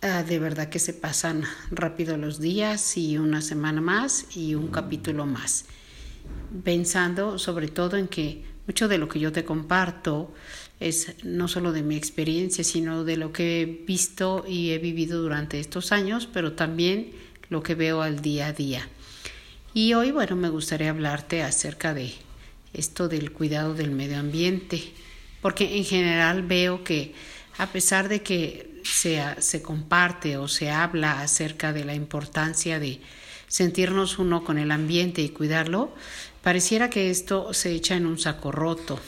Ah, de verdad que se pasan rápido los días y una semana más y un capítulo más. Pensando sobre todo en que mucho de lo que yo te comparto es no solo de mi experiencia, sino de lo que he visto y he vivido durante estos años, pero también lo que veo al día a día. Y hoy, bueno, me gustaría hablarte acerca de esto del cuidado del medio ambiente, porque en general veo que a pesar de que se, se comparte o se habla acerca de la importancia de sentirnos uno con el ambiente y cuidarlo, pareciera que esto se echa en un saco roto.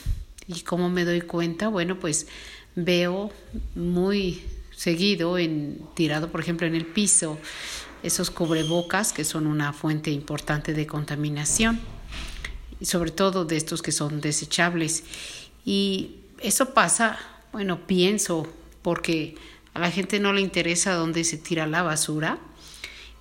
¿Y cómo me doy cuenta? Bueno, pues veo muy seguido en tirado, por ejemplo, en el piso, esos cubrebocas que son una fuente importante de contaminación, y sobre todo de estos que son desechables. Y eso pasa, bueno, pienso, porque a la gente no le interesa dónde se tira la basura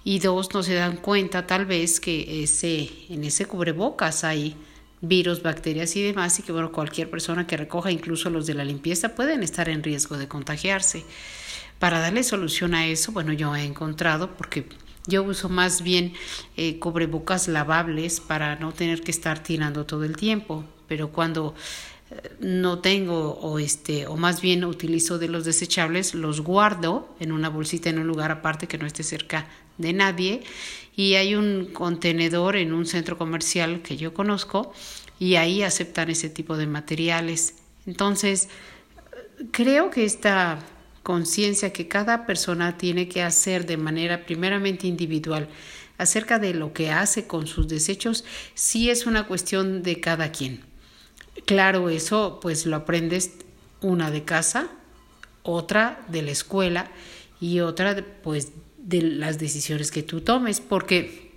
y dos, no se dan cuenta tal vez que ese, en ese cubrebocas hay virus, bacterias y demás y que bueno, cualquier persona que recoja, incluso los de la limpieza, pueden estar en riesgo de contagiarse. Para darle solución a eso, bueno, yo he encontrado, porque yo uso más bien eh, cubrebocas lavables para no tener que estar tirando todo el tiempo, pero cuando no tengo o este o más bien utilizo de los desechables los guardo en una bolsita en un lugar aparte que no esté cerca de nadie. Y hay un contenedor en un centro comercial que yo conozco y ahí aceptan ese tipo de materiales. Entonces creo que esta conciencia que cada persona tiene que hacer de manera primeramente individual acerca de lo que hace con sus desechos sí es una cuestión de cada quien Claro, eso pues lo aprendes una de casa, otra de la escuela y otra pues de las decisiones que tú tomes, porque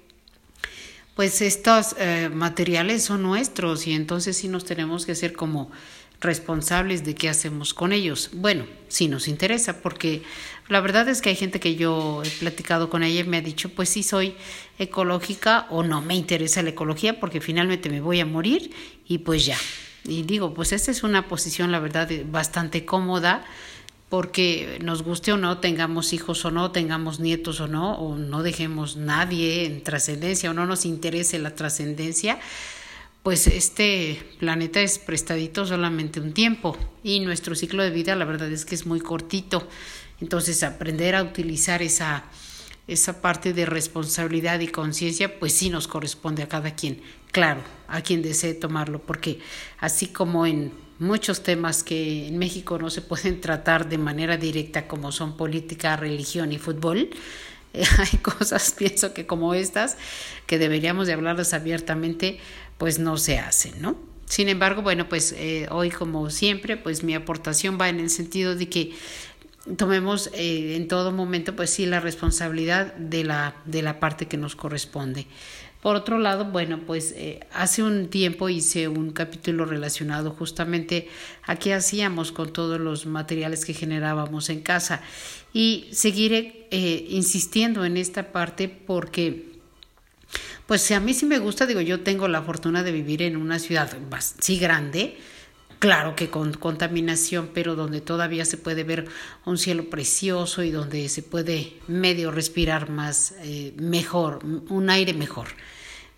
pues estos eh, materiales son nuestros y entonces sí nos tenemos que hacer como responsables de qué hacemos con ellos. Bueno, sí nos interesa, porque la verdad es que hay gente que yo he platicado con ella y me ha dicho, pues sí soy ecológica o no me interesa la ecología porque finalmente me voy a morir y pues ya, y digo, pues esta es una posición, la verdad, bastante cómoda, porque nos guste o no, tengamos hijos o no, tengamos nietos o no, o no dejemos nadie en trascendencia o no nos interese la trascendencia, pues este planeta es prestadito solamente un tiempo y nuestro ciclo de vida la verdad es que es muy cortito. Entonces aprender a utilizar esa esa parte de responsabilidad y conciencia, pues sí nos corresponde a cada quien, claro, a quien desee tomarlo, porque así como en muchos temas que en México no se pueden tratar de manera directa como son política, religión y fútbol, hay cosas, pienso que como estas, que deberíamos de hablarlas abiertamente, pues no se hacen, ¿no? Sin embargo, bueno, pues eh, hoy como siempre, pues mi aportación va en el sentido de que tomemos eh, en todo momento, pues sí, la responsabilidad de la, de la parte que nos corresponde. Por otro lado, bueno, pues eh, hace un tiempo hice un capítulo relacionado justamente a qué hacíamos con todos los materiales que generábamos en casa y seguiré eh, insistiendo en esta parte porque pues a mí sí me gusta, digo, yo tengo la fortuna de vivir en una ciudad sí grande, claro que con contaminación, pero donde todavía se puede ver un cielo precioso y donde se puede medio respirar más eh, mejor, un aire mejor.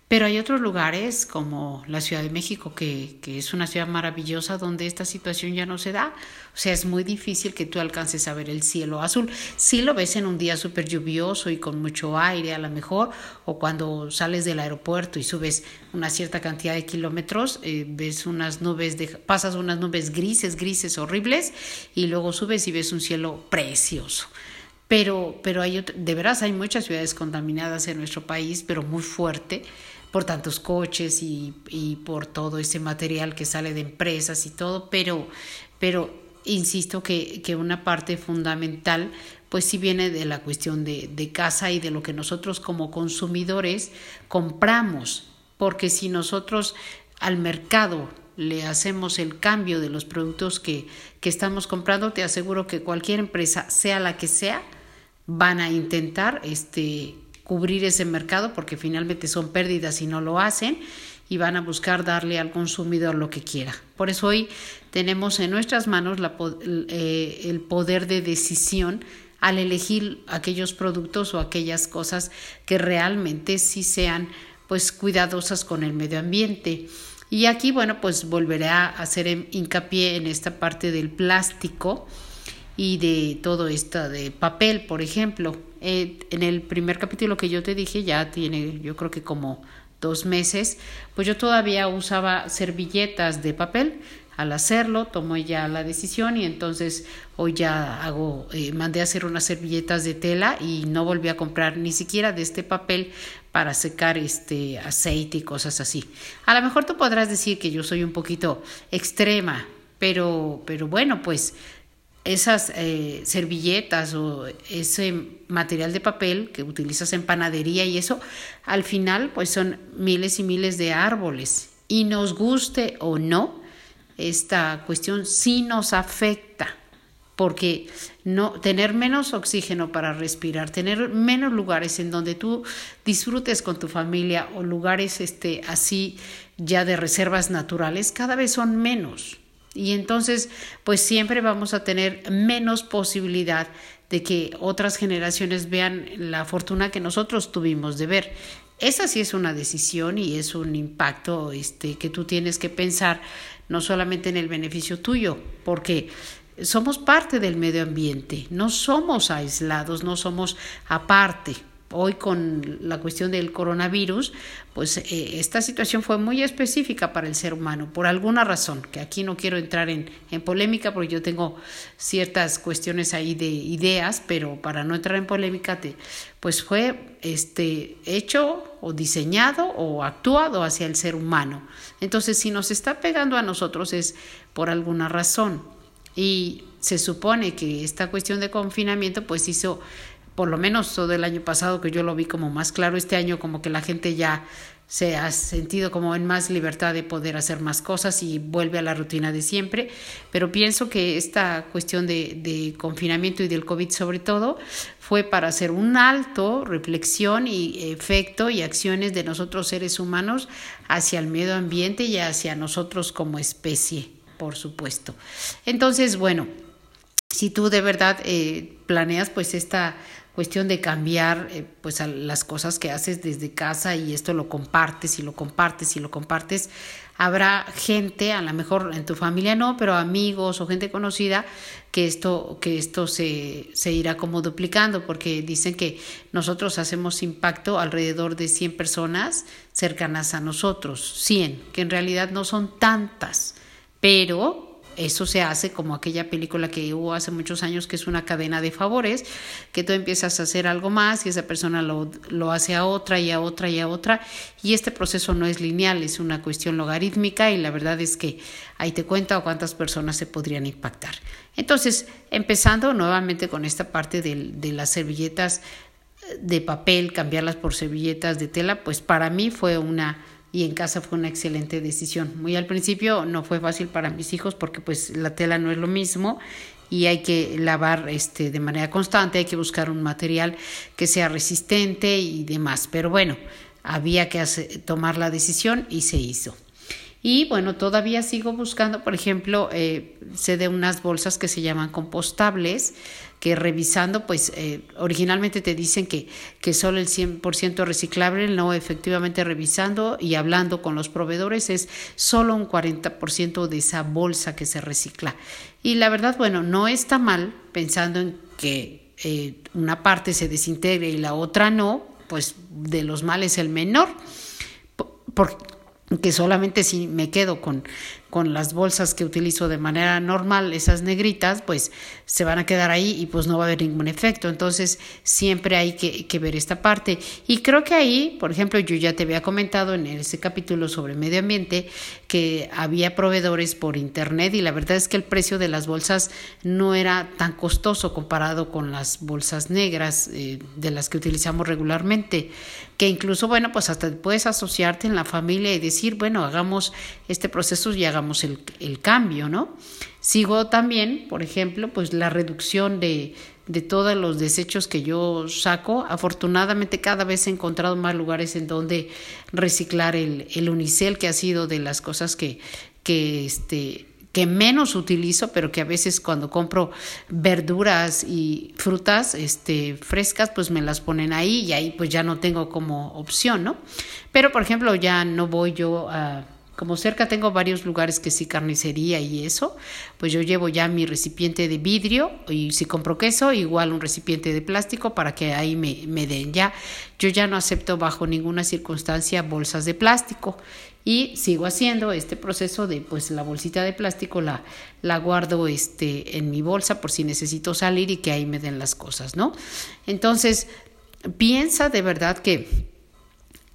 Pero hay otros lugares como la Ciudad de México, que, que, es una ciudad maravillosa donde esta situación ya no se da. O sea, es muy difícil que tú alcances a ver el cielo azul. Sí lo ves en un día súper lluvioso y con mucho aire a lo mejor, o cuando sales del aeropuerto y subes una cierta cantidad de kilómetros, eh, ves unas nubes, de, pasas unas nubes grises, grises, horribles, y luego subes y ves un cielo precioso. Pero, pero hay, de veras hay muchas ciudades contaminadas en nuestro país, pero muy fuerte por tantos coches y, y, por todo ese material que sale de empresas y todo, pero, pero insisto que, que una parte fundamental pues sí viene de la cuestión de, de casa y de lo que nosotros como consumidores compramos, porque si nosotros al mercado le hacemos el cambio de los productos que, que estamos comprando, te aseguro que cualquier empresa, sea la que sea, van a intentar este, cubrir ese mercado porque finalmente son pérdidas si no lo hacen y van a buscar darle al consumidor lo que quiera. Por eso hoy tenemos en nuestras manos eh, el poder de decisión al elegir aquellos productos o aquellas cosas que realmente sí sean pues cuidadosas con el medio ambiente. Y aquí, bueno, pues volveré a hacer hincapié en esta parte del plástico y de todo esto de papel, por ejemplo. Eh, en el primer capítulo que yo te dije, ya tiene yo creo que como dos meses, pues yo todavía usaba servilletas de papel. Al hacerlo, tomé ya la decisión y entonces hoy ya hago, eh, mandé a hacer unas servilletas de tela y no volví a comprar ni siquiera de este papel para secar este aceite y cosas así. A lo mejor tú podrás decir que yo soy un poquito extrema, pero, pero bueno, pues esas eh, servilletas o ese material de papel que utilizas en panadería y eso, al final pues son miles y miles de árboles. Y nos guste o no, esta cuestión sí nos afecta, porque no tener menos oxígeno para respirar, tener menos lugares en donde tú disfrutes con tu familia o lugares este así ya de reservas naturales, cada vez son menos. Y entonces, pues siempre vamos a tener menos posibilidad de que otras generaciones vean la fortuna que nosotros tuvimos de ver. Esa sí es una decisión y es un impacto este, que tú tienes que pensar no solamente en el beneficio tuyo, porque somos parte del medio ambiente, no somos aislados, no somos aparte hoy con la cuestión del coronavirus, pues eh, esta situación fue muy específica para el ser humano, por alguna razón, que aquí no quiero entrar en, en, polémica porque yo tengo ciertas cuestiones ahí de ideas, pero para no entrar en polémica, te, pues fue este, hecho o diseñado o actuado hacia el ser humano. Entonces, si nos está pegando a nosotros es por alguna razón. Y se supone que esta cuestión de confinamiento pues hizo por lo menos todo el año pasado que yo lo vi como más claro, este año como que la gente ya se ha sentido como en más libertad de poder hacer más cosas y vuelve a la rutina de siempre, pero pienso que esta cuestión de, de confinamiento y del COVID sobre todo fue para hacer un alto, reflexión y efecto y acciones de nosotros seres humanos hacia el medio ambiente y hacia nosotros como especie, por supuesto. Entonces, bueno, si tú de verdad eh, planeas pues esta cuestión de cambiar eh, pues las cosas que haces desde casa y esto lo compartes y lo compartes y lo compartes habrá gente a lo mejor en tu familia no pero amigos o gente conocida que esto que esto se, se irá como duplicando porque dicen que nosotros hacemos impacto alrededor de 100 personas cercanas a nosotros 100 que en realidad no son tantas pero eso se hace como aquella película que hubo hace muchos años que es una cadena de favores, que tú empiezas a hacer algo más y esa persona lo, lo hace a otra y a otra y a otra y este proceso no es lineal, es una cuestión logarítmica y la verdad es que ahí te cuenta cuántas personas se podrían impactar. Entonces, empezando nuevamente con esta parte de, de las servilletas de papel, cambiarlas por servilletas de tela, pues para mí fue una y en casa fue una excelente decisión. Muy al principio no fue fácil para mis hijos porque pues la tela no es lo mismo y hay que lavar este de manera constante, hay que buscar un material que sea resistente y demás, pero bueno, había que tomar la decisión y se hizo. Y bueno, todavía sigo buscando, por ejemplo, eh, sé de unas bolsas que se llaman compostables, que revisando, pues eh, originalmente te dicen que, que solo el 100% reciclable, no efectivamente revisando y hablando con los proveedores es solo un 40% de esa bolsa que se recicla. Y la verdad, bueno, no está mal pensando en que eh, una parte se desintegre y la otra no, pues de los males el menor. Porque que solamente si me quedo con, con las bolsas que utilizo de manera normal, esas negritas, pues se van a quedar ahí y pues no va a haber ningún efecto. Entonces siempre hay que, ver esta parte. Y creo que ahí, por ejemplo, yo ya te había comentado en ese capítulo sobre medio ambiente que había proveedores por internet y la verdad es que el precio de las bolsas no era tan costoso comparado con las bolsas negras eh, de las que utilizamos regularmente que incluso, bueno, pues hasta puedes asociarte en la familia y decir, bueno, hagamos este proceso y hagamos el, el cambio, ¿no? Sigo también, por ejemplo, pues la reducción de, de todos los desechos que yo saco. Afortunadamente cada vez he encontrado más lugares en donde reciclar el, el unicel, que ha sido de las cosas que, que, este, que menos utilizo, pero que a veces cuando compro verduras y frutas este, frescas, pues me las ponen ahí y ahí pues ya no tengo como opción, ¿no? Pero por ejemplo ya no voy yo a como cerca tengo varios lugares que sí carnicería y eso, pues yo llevo ya mi recipiente de vidrio y si compro queso, igual un recipiente de plástico para que ahí me, me den ya. Yo ya no acepto bajo ninguna circunstancia bolsas de plástico y sigo haciendo este proceso de pues la bolsita de plástico la, la guardo este, en mi bolsa por si necesito salir y que ahí me den las cosas, ¿no? Entonces, piensa de verdad que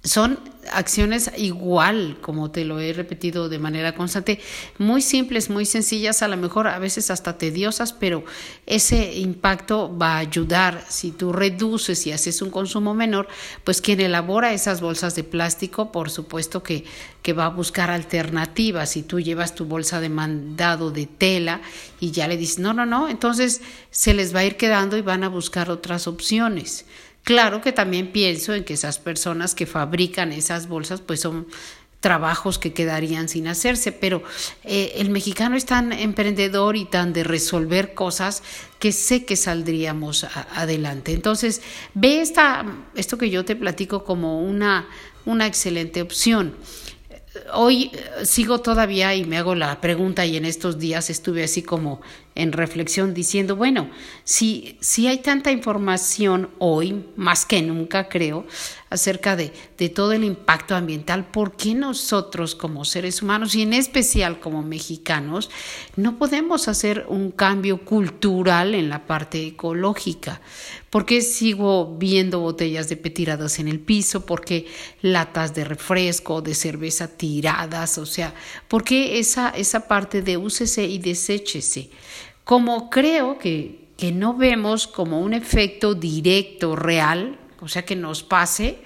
son acciones igual, como te lo he repetido de manera constante, muy simples, muy sencillas, a lo mejor a veces hasta tediosas, pero ese impacto va a ayudar. Si tú reduces y haces un consumo menor, pues quien elabora esas bolsas de plástico, por supuesto que, que va a buscar alternativas. Si tú llevas tu bolsa de mandado de tela y ya le dices, no, no, no, entonces se les va a ir quedando y van a buscar otras opciones. Claro que también pienso en que esas personas que fabrican esas bolsas pues son trabajos que quedarían sin hacerse, pero eh, el mexicano es tan emprendedor y tan de resolver cosas que sé que saldríamos adelante. Entonces, ve esta, esto que yo te platico como una, una excelente opción hoy eh, sigo todavía y me hago la pregunta y en estos días estuve así como en reflexión diciendo, bueno, si, si hay tanta información hoy, más que nunca creo, acerca de, de todo el impacto ambiental, ¿por qué nosotros como seres humanos y en especial como mexicanos no podemos hacer un cambio cultural en la parte ecológica? ¿Por qué sigo viendo botellas de tiradas en el piso? ¿Por qué latas de refresco, de cerveza tiradas? O sea, ¿por qué esa, esa parte de úsese y deséchese? Como creo que, que no vemos como un efecto directo, real, o sea, que nos pase,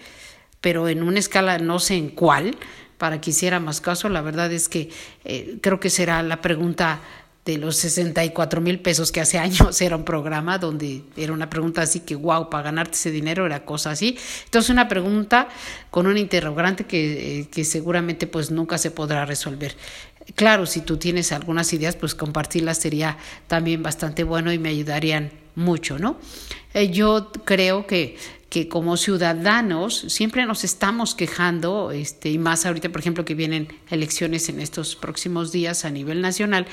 pero en una escala no sé en cuál, para que hiciera más caso, la verdad es que eh, creo que será la pregunta de los 64 mil pesos que hace años era un programa donde era una pregunta así que wow, para ganarte ese dinero era cosa así. Entonces una pregunta con un interrogante que, eh, que seguramente pues nunca se podrá resolver. Claro, si tú tienes algunas ideas, pues compartirlas sería también bastante bueno y me ayudarían mucho, ¿no? Eh, yo creo que que como ciudadanos siempre nos estamos quejando, este, y más ahorita, por ejemplo, que vienen elecciones en estos próximos días a nivel nacional,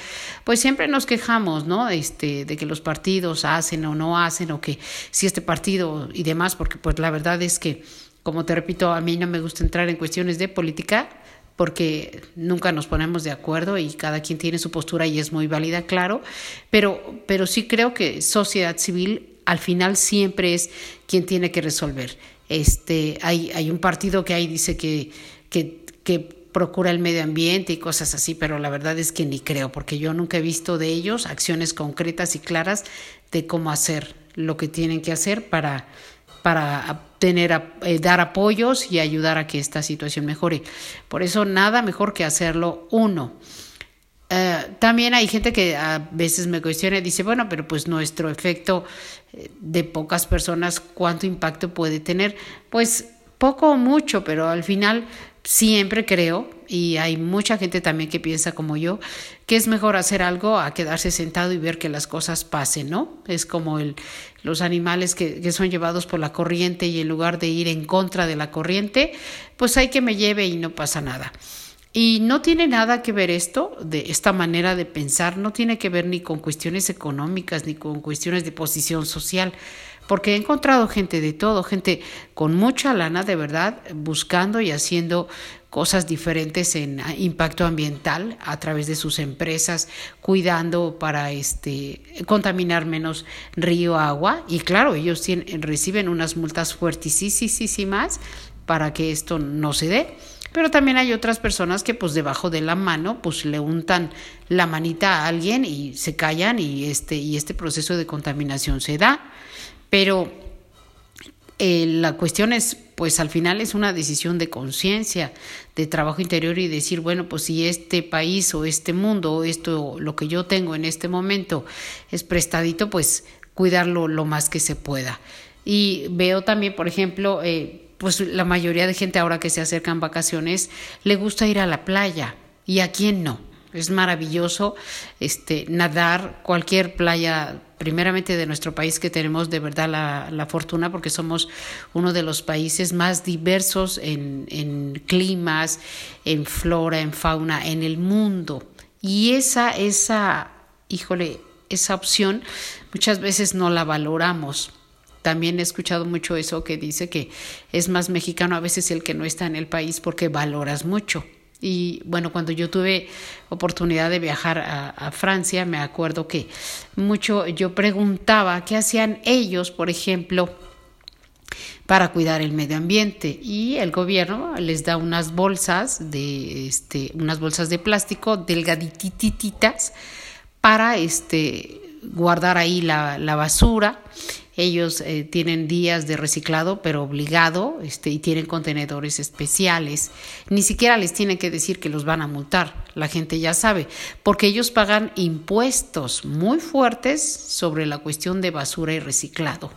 pues siempre nos quejamos, ¿no? Este, de que los partidos hacen o no hacen, o que si este partido y demás, porque pues la verdad es que, como te repito, a mí no me gusta entrar en cuestiones de política, porque nunca nos ponemos de acuerdo y cada quien tiene su postura y es muy válida, claro, pero, pero sí creo que sociedad civil al final siempre es quien tiene que resolver. Este, hay, hay un partido que ahí dice que, que, que procura el medio ambiente y cosas así, pero la verdad es que ni creo, porque yo nunca he visto de ellos acciones concretas y claras de cómo hacer lo que tienen que hacer para, para tener, eh, dar apoyos y ayudar a que esta situación mejore. Por eso nada mejor que hacerlo uno. Eh, también hay gente que a veces me cuestiona y dice, bueno, pero pues nuestro efecto de pocas personas, ¿cuánto impacto puede tener? Pues poco o mucho, pero al final siempre creo, y hay mucha gente también que piensa como yo, que es mejor hacer algo a quedarse sentado y ver que las cosas pasen, ¿no? Es como el, los animales que, que son llevados por la corriente y en lugar de ir en contra de la corriente, pues hay que me lleve y no pasa nada. Y no tiene nada que ver esto, de esta manera de pensar, no tiene que ver ni con cuestiones económicas ni con cuestiones de posición social, porque he encontrado gente de todo, gente con mucha lana de verdad, buscando y haciendo cosas diferentes en impacto ambiental a través de sus empresas, cuidando para este contaminar menos río, agua y claro, ellos tienen, reciben unas multas fuertísimas para que esto no se dé. Pero también hay otras personas que pues debajo de la mano pues le untan la manita a alguien y se callan y este, y este proceso de contaminación se da. Pero eh, la cuestión es, pues al final es una decisión de conciencia, de trabajo interior y decir, bueno, pues si este país o este mundo o esto, lo que yo tengo en este momento es prestadito, pues cuidarlo lo más que se pueda. Y veo también, por ejemplo, eh, pues la mayoría de gente ahora que se acercan vacaciones le gusta ir a la playa y a quién no. es maravilloso este, nadar cualquier playa, primeramente de nuestro país, que tenemos de verdad la, la fortuna porque somos uno de los países más diversos en, en climas, en flora, en fauna, en el mundo. Y esa, esa, híjole, esa opción muchas veces no la valoramos. También he escuchado mucho eso que dice que es más mexicano a veces el que no está en el país porque valoras mucho. Y bueno, cuando yo tuve oportunidad de viajar a, Francia, me acuerdo que mucho yo preguntaba qué hacían ellos, por ejemplo, para cuidar el medio ambiente y el gobierno les da unas bolsas de este unas bolsas de plástico delgadititas para este guardar ahí la, la basura ellos eh, tienen días de reciclado, pero obligado, este, y tienen contenedores especiales. Ni siquiera les tienen que decir que los van a multar. La gente ya sabe, porque ellos pagan impuestos muy fuertes sobre la cuestión de basura y reciclado.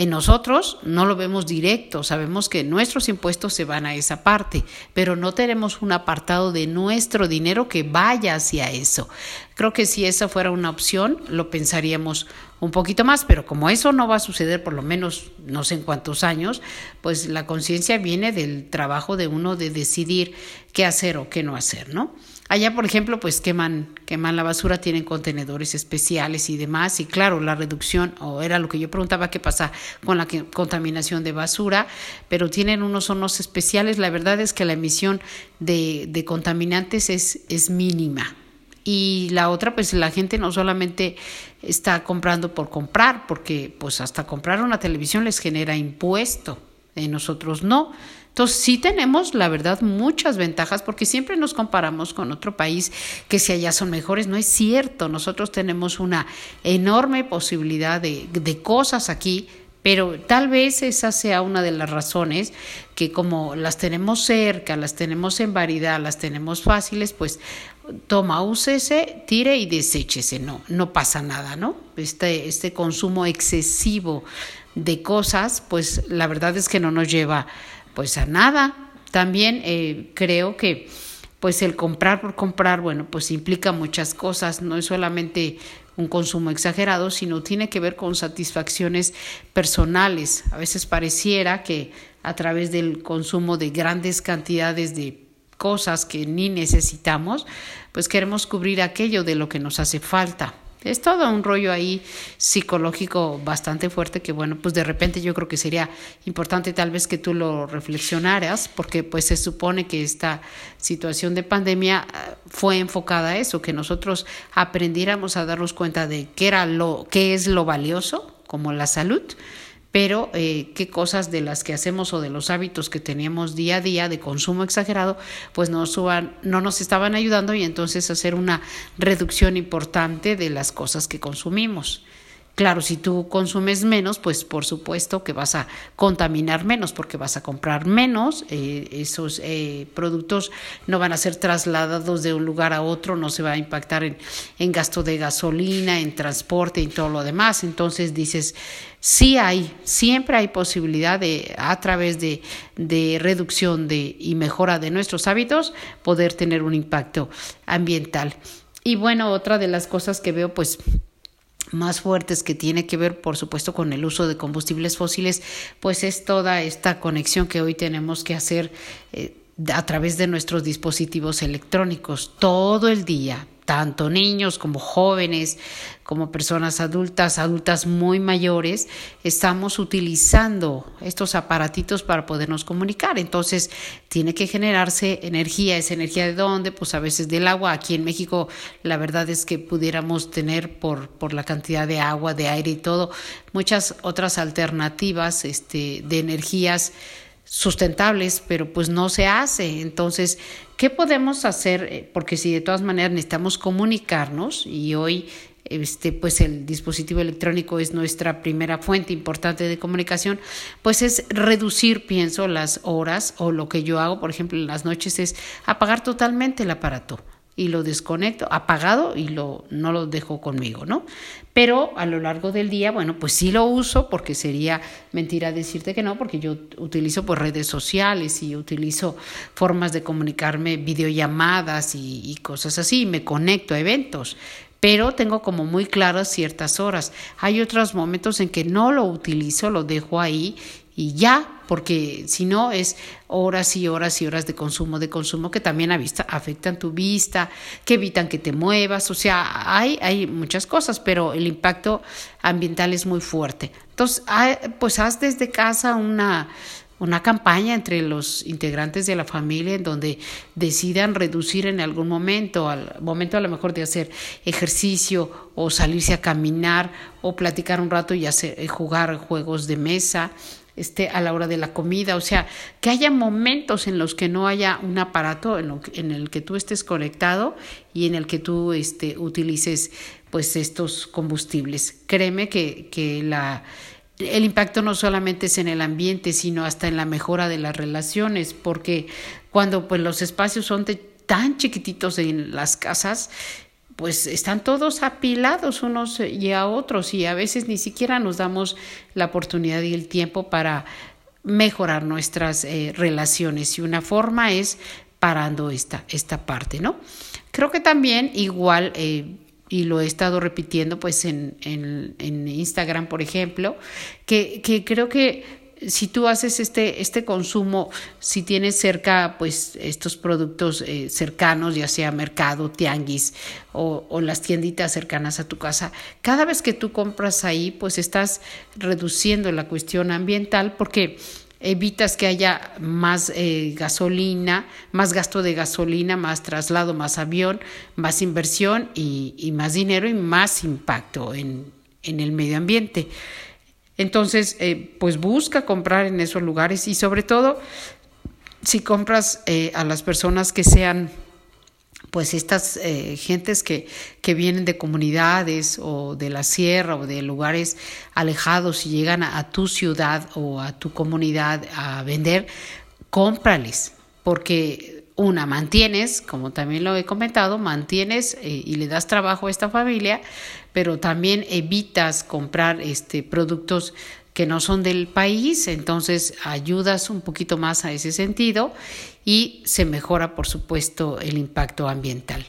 En nosotros no lo vemos directo, sabemos que nuestros impuestos se van a esa parte, pero no tenemos un apartado de nuestro dinero que vaya hacia eso. Creo que si esa fuera una opción, lo pensaríamos un poquito más, pero como eso no va a suceder por lo menos no sé en cuántos años, pues la conciencia viene del trabajo de uno de decidir qué hacer o qué no hacer, ¿no? Allá, por ejemplo, pues queman, queman la basura, tienen contenedores especiales y demás. Y claro, la reducción, o era lo que yo preguntaba, qué pasa con la contaminación de basura, pero tienen unos hornos especiales. La verdad es que la emisión de, de contaminantes es, es mínima. Y la otra, pues la gente no solamente está comprando por comprar, porque pues hasta comprar una televisión les genera impuesto, y nosotros no. Entonces sí tenemos, la verdad, muchas ventajas porque siempre nos comparamos con otro país que si allá son mejores. No es cierto, nosotros tenemos una enorme posibilidad de, de cosas aquí pero tal vez esa sea una de las razones que como las tenemos cerca, las tenemos en variedad, las tenemos fáciles, pues toma, úsese, tire y deséchese, no, no pasa nada, ¿no? Este, este consumo excesivo de cosas, pues la verdad es que no nos lleva pues a nada. También eh, creo que pues el comprar por comprar, bueno, pues implica muchas cosas, no es solamente un consumo exagerado, sino tiene que ver con satisfacciones personales. A veces pareciera que a través del consumo de grandes cantidades de cosas que ni necesitamos, pues queremos cubrir aquello de lo que nos hace falta. Es todo un rollo ahí psicológico bastante fuerte que bueno, pues de repente yo creo que sería importante tal vez que tú lo reflexionaras porque pues se supone que esta situación de pandemia eh, fue enfocada a eso, que nosotros aprendiéramos a darnos cuenta de qué era lo qué es lo valioso como la salud pero eh, qué cosas de las que hacemos o de los hábitos que teníamos día a día de consumo exagerado, pues no, suban, no nos estaban ayudando y entonces hacer una reducción importante de las cosas que consumimos. Claro, si tú consumes menos, pues por supuesto que vas a contaminar menos porque vas a comprar menos, eh, esos eh, productos no van a ser trasladados de un lugar a otro, no se va a impactar en, en gasto de gasolina, en transporte y todo lo demás. Entonces dices, sí hay, siempre hay posibilidad de, a través de, de reducción de, y mejora de nuestros hábitos, poder tener un impacto ambiental. Y bueno, otra de las cosas que veo, pues más fuertes que tiene que ver, por supuesto, con el uso de combustibles fósiles, pues es toda esta conexión que hoy tenemos que hacer eh, a través de nuestros dispositivos electrónicos. Todo el día, tanto niños como jóvenes, como personas adultas, adultas muy mayores, estamos utilizando estos aparatitos para podernos comunicar. Entonces, tiene que generarse energía. ¿Esa energía de dónde? Pues a veces del agua. Aquí en México, la verdad es que pudiéramos tener por, por la cantidad de agua, de aire y todo, muchas otras alternativas este, de energías sustentables, pero pues no se hace. Entonces, ¿qué podemos hacer? Eh, porque si de todas maneras necesitamos comunicarnos y hoy este, pues el dispositivo electrónico es nuestra primera fuente importante de comunicación, pues es reducir, pienso, las horas o lo que yo hago, por ejemplo, en las noches es apagar totalmente el aparato y lo desconecto, apagado y lo, no lo dejo conmigo, ¿no? Pero a lo largo del día, bueno, pues sí lo uso porque sería mentira decirte que no, porque yo utilizo pues redes sociales y utilizo formas de comunicarme, videollamadas y, y cosas así, y me conecto a eventos pero tengo como muy claras ciertas horas. Hay otros momentos en que no lo utilizo, lo dejo ahí y ya, porque si no es horas y horas y horas de consumo, de consumo que también afectan tu vista, que evitan que te muevas, o sea, hay, hay muchas cosas, pero el impacto ambiental es muy fuerte. Entonces, pues haz desde casa una, una campaña entre los integrantes de la familia en donde decidan reducir en algún momento, al momento a lo mejor de hacer ejercicio o salirse a caminar o platicar un rato y hacer, jugar juegos de mesa este, a la hora de la comida, o sea, que haya momentos en los que no haya un aparato en, en el que tú estés conectado y en el que tú este, utilices pues estos combustibles. Créeme que, que la, el impacto no solamente es en el ambiente, sino hasta en la mejora de las relaciones, porque cuando pues los espacios son tan chiquititos en las casas, pues están todos apilados unos y a otros y a veces ni siquiera nos damos la oportunidad y el tiempo para mejorar nuestras eh, relaciones y una forma es parando esta, esta parte, ¿no? Creo que también igual, eh, y lo he estado repitiendo pues en, en, en Instagram, por ejemplo, que, que creo que si tú haces este, este consumo, si tienes cerca pues estos productos eh, cercanos, ya sea mercado, tianguis o, o, las tienditas cercanas a tu casa, cada vez que tú compras ahí, pues estás reduciendo la cuestión ambiental porque evitas que haya más eh, gasolina, más gasto de gasolina, más traslado, más avión, más inversión y, más dinero y más impacto en el medio ambiente. Entonces, eh, pues busca comprar en esos lugares y sobre todo si compras eh, a las personas que sean pues estas eh, gentes que, que, vienen de comunidades o de la sierra o de lugares alejados y llegan a, tu ciudad o a tu comunidad a vender, cómprales, porque una, mantienes, como también lo he comentado, mantienes eh, y le das trabajo a esta familia, pero también evitas comprar este, productos que no son del país, entonces ayudas un poquito más a ese sentido y se mejora, por supuesto, el impacto ambiental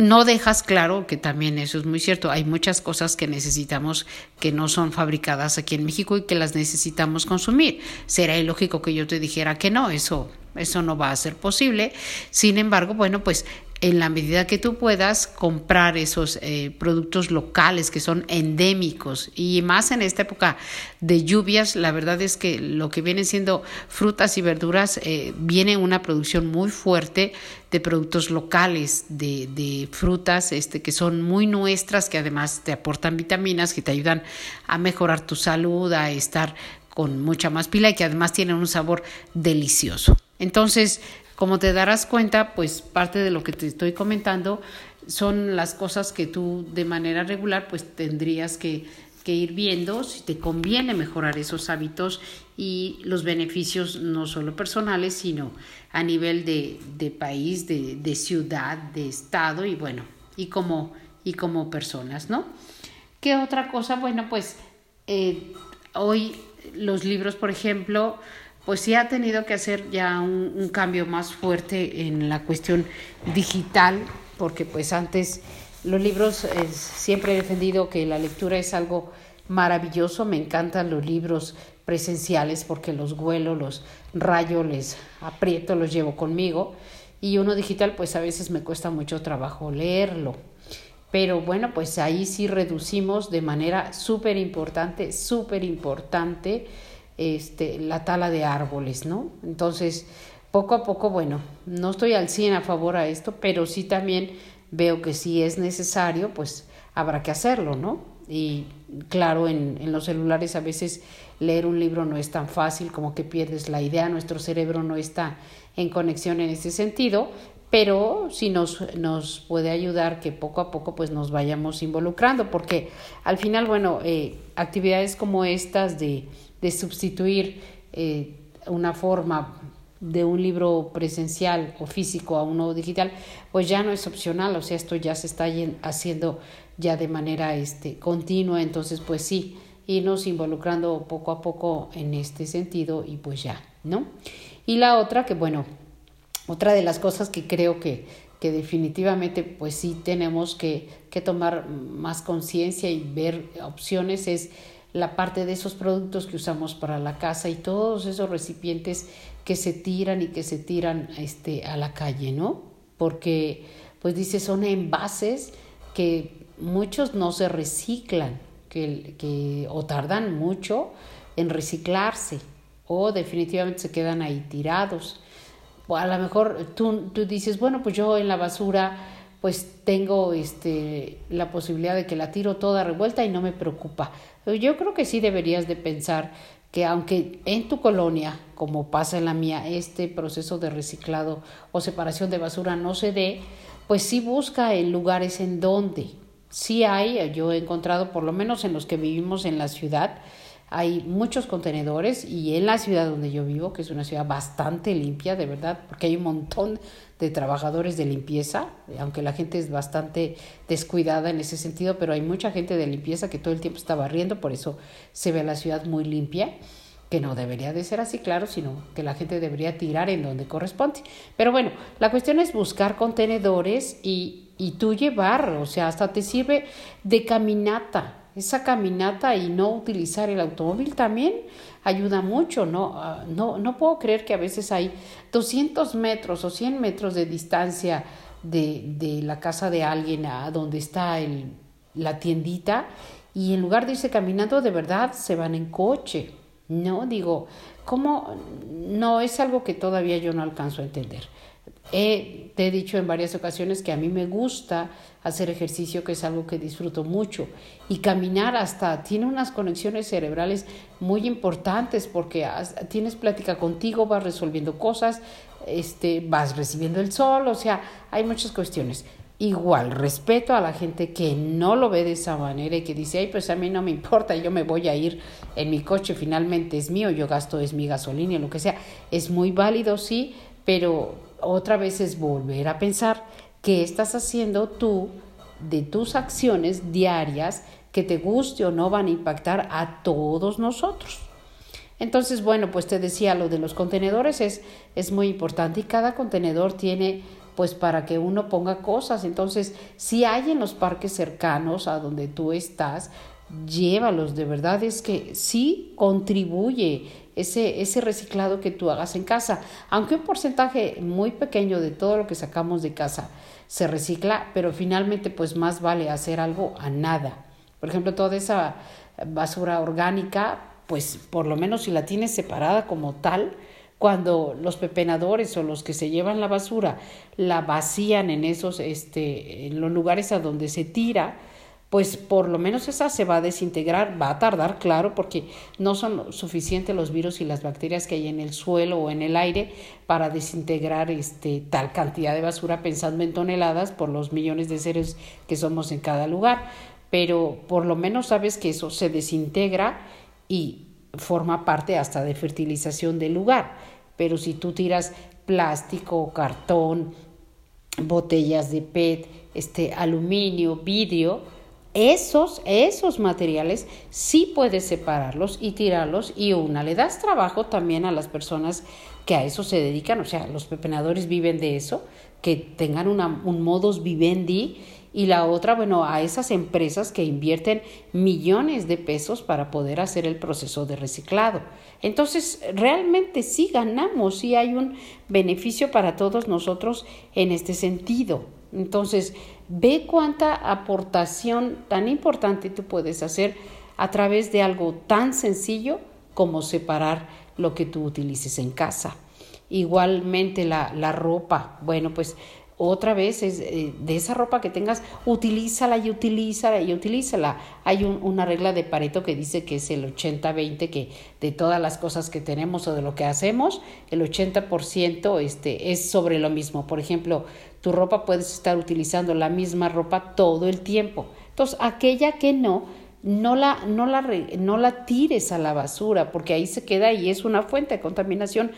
no dejas claro que también eso es muy cierto. Hay muchas cosas que necesitamos que no son fabricadas aquí en México y que las necesitamos consumir. Será ilógico que yo te dijera que no, eso, eso no va a ser posible. Sin embargo, bueno, pues en la medida que tú puedas comprar esos eh, productos locales que son endémicos y más en esta época de lluvias, la verdad es que lo que vienen siendo frutas y verduras eh, viene una producción muy fuerte de productos locales, de, de, frutas este, que son muy nuestras, que además te aportan vitaminas, que te ayudan a mejorar tu salud, a estar con mucha más pila y que además tienen un sabor delicioso. Entonces, como te darás cuenta, pues parte de lo que te estoy comentando son las cosas que tú de manera regular pues tendrías que, ir viendo si te conviene mejorar esos hábitos y los beneficios no solo personales, sino a nivel de, país, de, ciudad, de estado y bueno, y como, y como personas, ¿no? ¿Qué otra cosa? Bueno, pues eh, hoy los libros, por ejemplo, pues sí ha tenido que hacer ya un, cambio más fuerte en la cuestión digital, porque pues antes los libros, eh, siempre he defendido que la lectura es algo maravilloso, me encantan los libros presenciales porque los huelo, los rayo, les aprieto, los llevo conmigo y uno digital pues a veces me cuesta mucho trabajo leerlo. Pero bueno, pues ahí sí reducimos de manera súper importante, súper importante este, la tala de árboles, ¿no? Entonces, poco a poco, bueno, no estoy al 100 a favor a esto, pero sí también veo que si es necesario, pues habrá que hacerlo, ¿no? Y claro, en, los celulares a veces leer un libro no es tan fácil como que pierdes la idea, nuestro cerebro no está en conexión en ese sentido, pero sí nos, nos puede ayudar que poco a poco pues nos vayamos involucrando, porque al final, bueno, eh, actividades como estas de de sustituir eh, una forma de un libro presencial o físico a uno digital, pues ya no es opcional, o sea, esto ya se está haciendo ya de manera este, continua, entonces pues sí, irnos involucrando poco a poco en este sentido y pues ya, ¿no? Y la otra que bueno, otra de las cosas que creo que, que definitivamente pues sí tenemos que, que tomar más conciencia y ver opciones es la parte de esos productos que usamos para la casa y todos esos recipientes que se tiran y que se tiran este, a la calle, ¿no? Porque, pues dice, son envases que muchos no se reciclan, que, que o tardan mucho en reciclarse o definitivamente se quedan ahí tirados. O a lo mejor tú, tú dices, bueno, pues yo en la basura pues tengo este, la posibilidad de que la tiro toda revuelta y no me preocupa. Yo creo que sí deberías de pensar que aunque en tu colonia, como pasa en la mía, este proceso de reciclado o separación de basura no se dé, pues sí busca en lugares en donde sí hay, yo he encontrado por lo menos en los que vivimos en la ciudad, hay muchos contenedores y en la ciudad donde yo vivo, que es una ciudad bastante limpia, de verdad, porque hay un montón de trabajadores de limpieza, aunque la gente es bastante descuidada en ese sentido, pero hay mucha gente de limpieza que todo el tiempo está barriendo, por eso se ve la ciudad muy limpia, que no debería de ser así, claro, sino que la gente debería tirar en donde corresponde. Pero bueno, la cuestión es buscar contenedores y, y tú llevar, o sea, hasta te sirve de caminata, esa caminata y no utilizar el automóvil también ayuda mucho, ¿no? Ah, no, no puedo creer que a veces hay 200 metros o 100 metros de distancia de, de la casa de alguien a donde está el, la tiendita y en lugar de irse caminando, de verdad se van en coche, ¿no? Digo, ¿cómo? No, es algo que todavía yo no alcanzo a entender. Te he dicho en varias ocasiones que a mí me gusta hacer ejercicio, que es algo que disfruto mucho, y caminar hasta tiene unas conexiones cerebrales muy importantes porque tienes plática contigo, vas resolviendo cosas, este, vas recibiendo el sol, o sea, hay muchas cuestiones. Igual, respeto a la gente que no lo ve de esa manera y que dice, ay, pues a mí no me importa, yo me voy a ir en mi coche, finalmente es mío, yo gasto, es mi gasolina, lo que sea. Es muy válido, sí, pero otra vez es volver a pensar qué estás haciendo tú de tus acciones diarias que te guste o no van a impactar a todos nosotros. Entonces, bueno, pues te decía, lo de los contenedores es, es muy importante y cada contenedor tiene pues para que uno ponga cosas. Entonces, si hay en los parques cercanos a donde tú estás, llévalos, de verdad es que sí contribuye ese, ese reciclado que tú hagas en casa, aunque un porcentaje muy pequeño de todo lo que sacamos de casa se recicla, pero finalmente pues más vale hacer algo a nada. Por ejemplo, toda esa basura orgánica, pues por lo menos si la tienes separada como tal, cuando los pepenadores o los que se llevan la basura la vacían en esos este en los lugares a donde se tira, pues por lo menos esa se va a desintegrar, va a tardar, claro, porque no son suficientes los virus y las bacterias que hay en el suelo o en el aire para desintegrar este, tal cantidad de basura pensando en toneladas por los millones de seres que somos en cada lugar. Pero por lo menos sabes que eso se desintegra y forma parte hasta de fertilización del lugar. Pero si tú tiras plástico, cartón, botellas de PET, este, aluminio, vidrio, esos, esos materiales sí puedes separarlos y tirarlos y una, le das trabajo también a las personas que a eso se dedican, o sea, los pepenadores viven de eso, que tengan una, un modus vivendi y la otra, bueno, a esas empresas que invierten millones de pesos para poder hacer el proceso de reciclado. Entonces, realmente sí ganamos, sí hay un beneficio para todos nosotros en este sentido. Entonces, ve cuánta aportación tan importante tú puedes hacer a través de algo tan sencillo como separar lo que tú utilices en casa. Igualmente la, la ropa, bueno, pues otra vez es eh, de esa ropa que tengas, utilízala y utilízala y utilízala. Hay una regla de Pareto que dice que es el 80-20, que de todas las cosas que tenemos o de lo que hacemos, el 80% este, es sobre lo mismo. Por ejemplo, tu ropa puedes estar utilizando la misma ropa todo el tiempo. Entonces, aquella que no, no la, no la, no la tires a la basura, porque ahí se queda y es una fuente de contaminación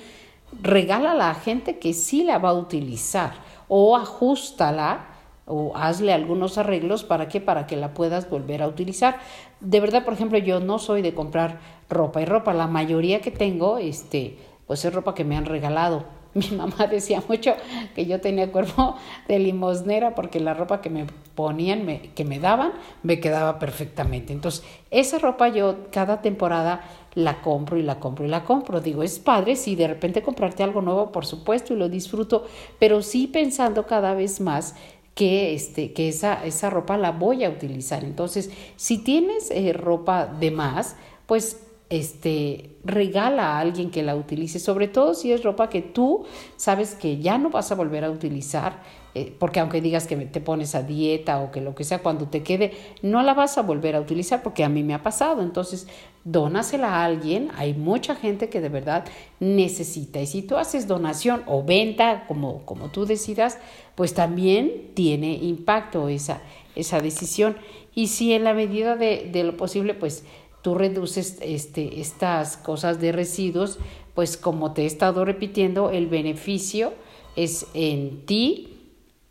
regala a gente que sí la va a utilizar o ajustala o hazle algunos arreglos para que para que la puedas volver a utilizar. De verdad, por ejemplo, yo no soy de comprar ropa y ropa, la mayoría que tengo este pues es ropa que me han regalado. Mi mamá decía mucho que yo tenía cuerpo de limosnera porque la ropa que me ponían, me, que me daban, me quedaba perfectamente. Entonces, esa ropa yo cada temporada la compro y la compro y la compro. Digo, es padre, si de repente comprarte algo nuevo, por supuesto, y lo disfruto, pero sí pensando cada vez más que, este, que esa, esa ropa la voy a utilizar. Entonces, si tienes eh, ropa de más, pues este, regala a alguien que la utilice, sobre todo si es ropa que tú sabes que ya no vas a volver a utilizar, eh, porque aunque digas que te pones a dieta o que lo que sea, cuando te quede, no la vas a volver a utilizar porque a mí me ha pasado. Entonces, dónasela a alguien. Hay mucha gente que de verdad necesita. Y si tú haces donación o venta, como, como tú decidas, pues también tiene impacto esa, esa decisión. Y si en la medida de, de lo posible, pues tú reduces este, estas cosas de residuos, pues como te he estado repitiendo, el beneficio es en ti,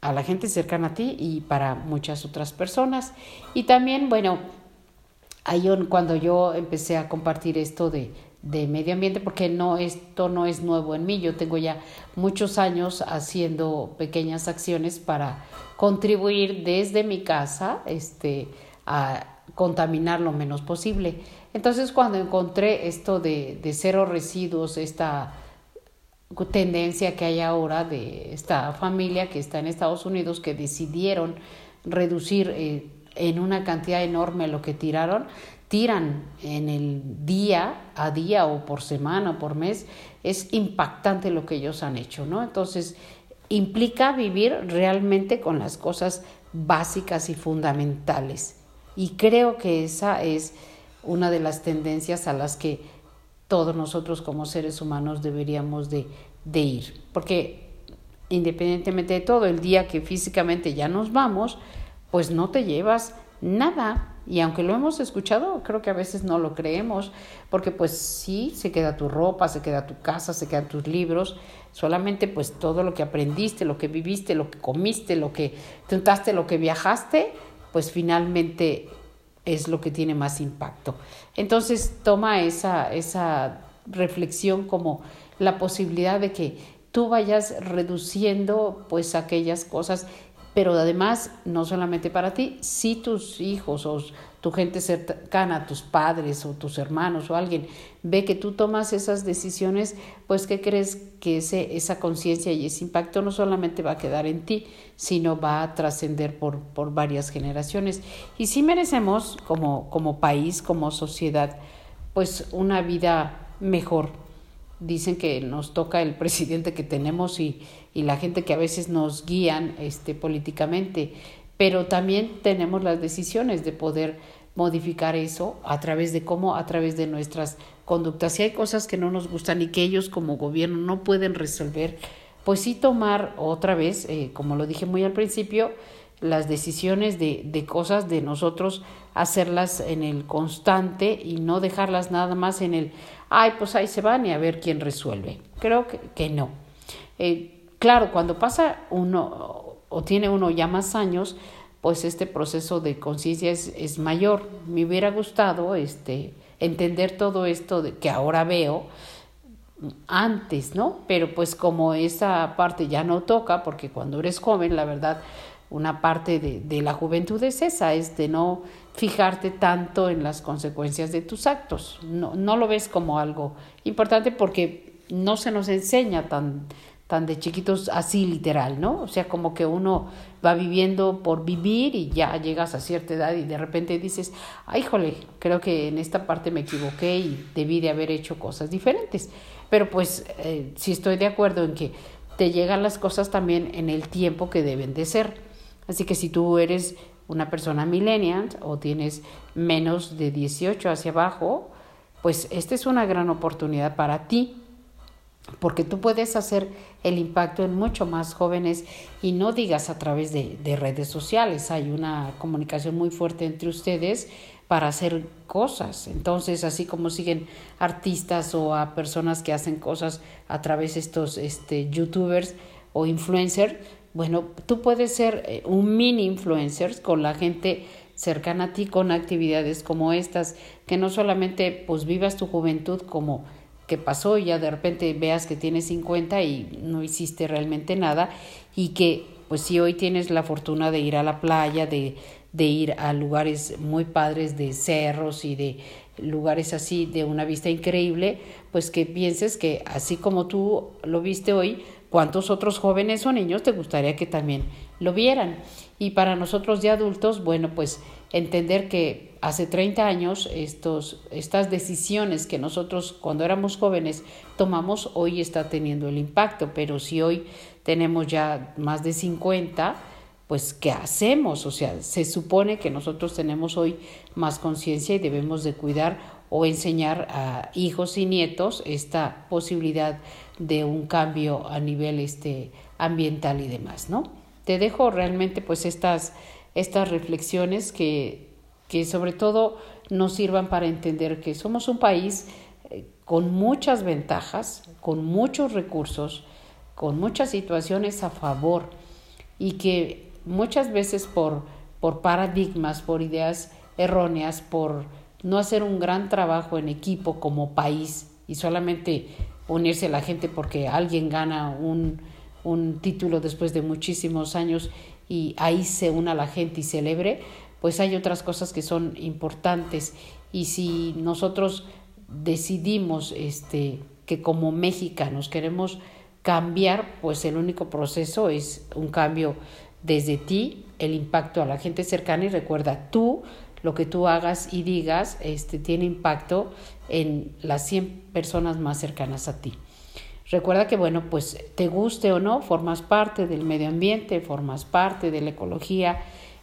a la gente cercana a ti y para muchas otras personas. Y también, bueno, ahí cuando yo empecé a compartir esto de, de medio ambiente, porque no, esto no es nuevo en mí, yo tengo ya muchos años haciendo pequeñas acciones para contribuir desde mi casa este, a contaminar lo menos posible. Entonces cuando encontré esto de, de cero residuos, esta tendencia que hay ahora de esta familia que está en Estados Unidos que decidieron reducir eh, en una cantidad enorme lo que tiraron, tiran en el día a día o por semana o por mes, es impactante lo que ellos han hecho, ¿no? Entonces, implica vivir realmente con las cosas básicas y fundamentales. Y creo que esa es una de las tendencias a las que todos nosotros como seres humanos deberíamos de, de ir. Porque independientemente de todo, el día que físicamente ya nos vamos, pues no te llevas nada. Y aunque lo hemos escuchado, creo que a veces no lo creemos, porque pues sí, se queda tu ropa, se queda tu casa, se quedan tus libros, solamente pues todo lo que aprendiste, lo que viviste, lo que comiste, lo que tentaste, lo que viajaste, pues finalmente es lo que tiene más impacto. Entonces toma esa, esa reflexión como la posibilidad de que tú vayas reduciendo pues aquellas cosas, pero además no solamente para ti, si tus hijos o tu gente cercana, tus padres o tus hermanos o alguien ve que tú tomas esas decisiones, pues ¿qué crees que ese, esa conciencia y ese impacto no solamente va a quedar en ti, sino va a trascender por, por varias generaciones? Y sí merecemos como, como país, como sociedad, pues una vida mejor. Dicen que nos toca el presidente que tenemos y, y la gente que a veces nos guían este, políticamente pero también tenemos las decisiones de poder modificar eso a través de cómo, a través de nuestras conductas. Si hay cosas que no nos gustan y que ellos como gobierno no pueden resolver, pues sí tomar otra vez, eh, como lo dije muy al principio, las decisiones de, de cosas de nosotros, hacerlas en el constante y no dejarlas nada más en el, ay, pues ahí se van y a ver quién resuelve. Creo que, que no. Eh, claro, cuando pasa uno o tiene uno ya más años, pues este proceso de conciencia es, mayor. Me hubiera gustado este, entender todo esto que ahora veo antes, ¿no? Pero pues como esa parte ya no toca, porque cuando eres joven, la verdad, una parte de, de la juventud es esa, es de no fijarte tanto en las consecuencias de tus actos. No, no lo ves como algo importante porque no se nos enseña tan tan de chiquitos así literal, ¿no? O sea, como que uno va viviendo por vivir y ya llegas a cierta edad y de repente dices, ay, jole, creo que en esta parte me equivoqué y debí de haber hecho cosas diferentes. Pero pues eh, sí estoy de acuerdo en que te llegan las cosas también en el tiempo que deben de ser. Así que si tú eres una persona millennial o tienes menos de 18 hacia abajo, pues esta es una gran oportunidad para ti porque tú puedes hacer el impacto en mucho más jóvenes y no digas a través de, redes sociales. Hay una comunicación muy fuerte entre ustedes para hacer cosas. Entonces, así como siguen artistas o a personas que hacen cosas a través de estos este, youtubers o influencers, bueno, tú puedes ser eh, un mini influencer con la gente cercana a ti con actividades como estas, que no solamente pues vivas tu juventud como que pasó y ya de repente veas que tienes 50 y no hiciste realmente nada y que pues si hoy tienes la fortuna de ir a la playa, de, de ir a lugares muy padres de cerros y de lugares así de una vista increíble, pues que pienses que así como tú lo viste hoy, cuántos otros jóvenes o niños te gustaría que también lo vieran. Y para nosotros de adultos, bueno, pues entender que hace 30 años estos, estas decisiones que nosotros cuando éramos jóvenes tomamos, hoy está teniendo el impacto, pero si hoy tenemos ya más de 50, pues ¿qué hacemos? O sea, se supone que nosotros tenemos hoy más conciencia y debemos de cuidar o enseñar a hijos y nietos esta posibilidad de un cambio a nivel este ambiental y demás, ¿no? Te dejo realmente pues estas estas reflexiones que, que sobre todo nos sirvan para entender que somos un país eh, con muchas ventajas, con muchos recursos, con muchas situaciones a favor y que muchas veces por, por paradigmas, por ideas erróneas, por no hacer un gran trabajo en equipo como país y solamente unirse a la gente porque alguien gana un, un título después de muchísimos años y ahí se una la gente y celebre, pues hay otras cosas que son importantes y si nosotros decidimos este que como mexicanos queremos cambiar, pues el único proceso es un cambio desde ti, el impacto a la gente cercana y recuerda tú lo que tú hagas y digas este tiene impacto en las 100 personas más cercanas a ti. Recuerda que, bueno, pues te guste o no, formas parte del medio ambiente, formas parte de la ecología,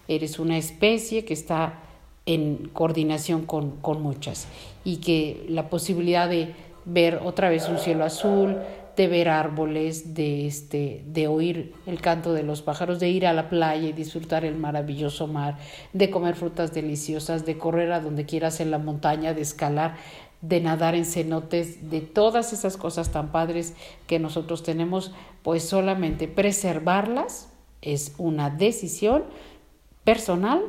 eres una especie que está en coordinación con, con muchas. Y que la posibilidad de ver otra vez un cielo azul, de ver árboles, de, este, de oír el canto de los pájaros, de ir a la playa y disfrutar el maravilloso mar, de comer frutas deliciosas, de correr a donde quieras en la montaña, de escalar, de nadar en cenotes, de todas esas cosas tan padres que nosotros tenemos, pues solamente preservarlas es una decisión personal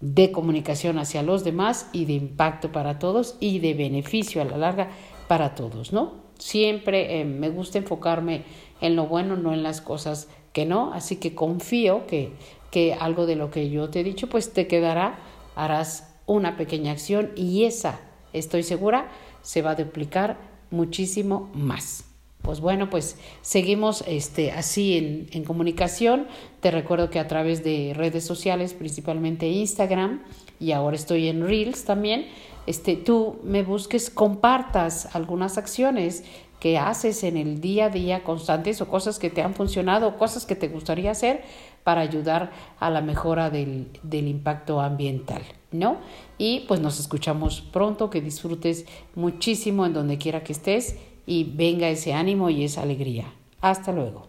de comunicación hacia los demás y de impacto para todos y de beneficio a la larga para todos, ¿no? Siempre eh, me gusta enfocarme en lo bueno, no en las cosas que no, así que confío que, que algo de lo que yo te he dicho, pues te quedará, harás una pequeña acción y esa estoy segura, se va a duplicar muchísimo más. Pues bueno, pues seguimos este, así en, comunicación. Te recuerdo que a través de redes sociales, principalmente Instagram, y ahora estoy en Reels también, este, tú me busques, compartas algunas acciones que haces en el día a día constantes o cosas que te han funcionado, cosas que te gustaría hacer para ayudar a la mejora del, del impacto ambiental, ¿no? Y pues nos escuchamos pronto, que disfrutes muchísimo en donde quiera que estés y venga ese ánimo y esa alegría. Hasta luego.